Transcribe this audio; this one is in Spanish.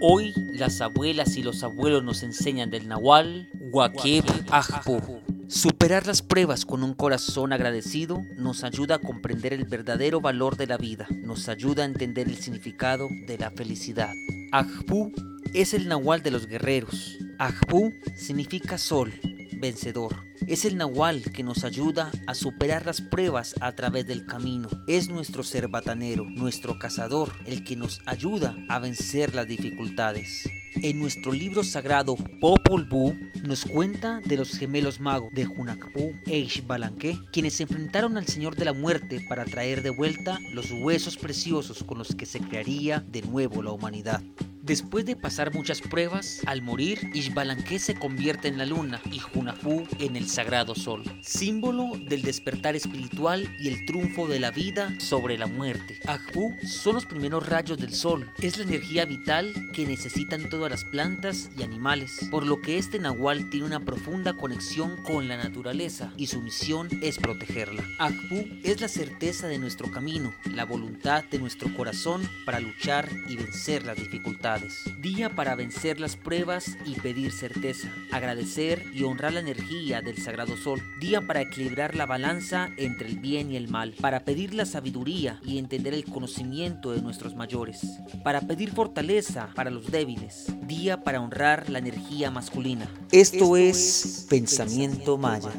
Hoy las abuelas y los abuelos nos enseñan del Nahual, Wakeb Ajpu. Superar las pruebas con un corazón agradecido nos ayuda a comprender el verdadero valor de la vida, nos ayuda a entender el significado de la felicidad. Ajpu es el Nahual de los guerreros. Ajpu significa sol, vencedor. Es el Nahual que nos ayuda a superar las pruebas a través del camino. Es nuestro ser batanero, nuestro cazador, el que nos ayuda a vencer las dificultades. En nuestro libro sagrado Popol Vuh nos cuenta de los gemelos magos de Junakpu e Ishbalanque, quienes se enfrentaron al Señor de la Muerte para traer de vuelta los huesos preciosos con los que se crearía de nuevo la humanidad. Después de pasar muchas pruebas, al morir, Ishbalanque se convierte en la luna y Junafu en el sagrado sol, símbolo del despertar espiritual y el triunfo de la vida sobre la muerte. Ajpu son los primeros rayos del sol, es la energía vital que necesitan todas las plantas y animales, por lo que este nahual tiene una profunda conexión con la naturaleza y su misión es protegerla. Ajpu es la certeza de nuestro camino, la voluntad de nuestro corazón para luchar y vencer las dificultades. Día para vencer las pruebas y pedir certeza. Agradecer y honrar la energía del sagrado sol. Día para equilibrar la balanza entre el bien y el mal. Para pedir la sabiduría y entender el conocimiento de nuestros mayores. Para pedir fortaleza para los débiles. Día para honrar la energía masculina. Esto, es Pensamiento Maya.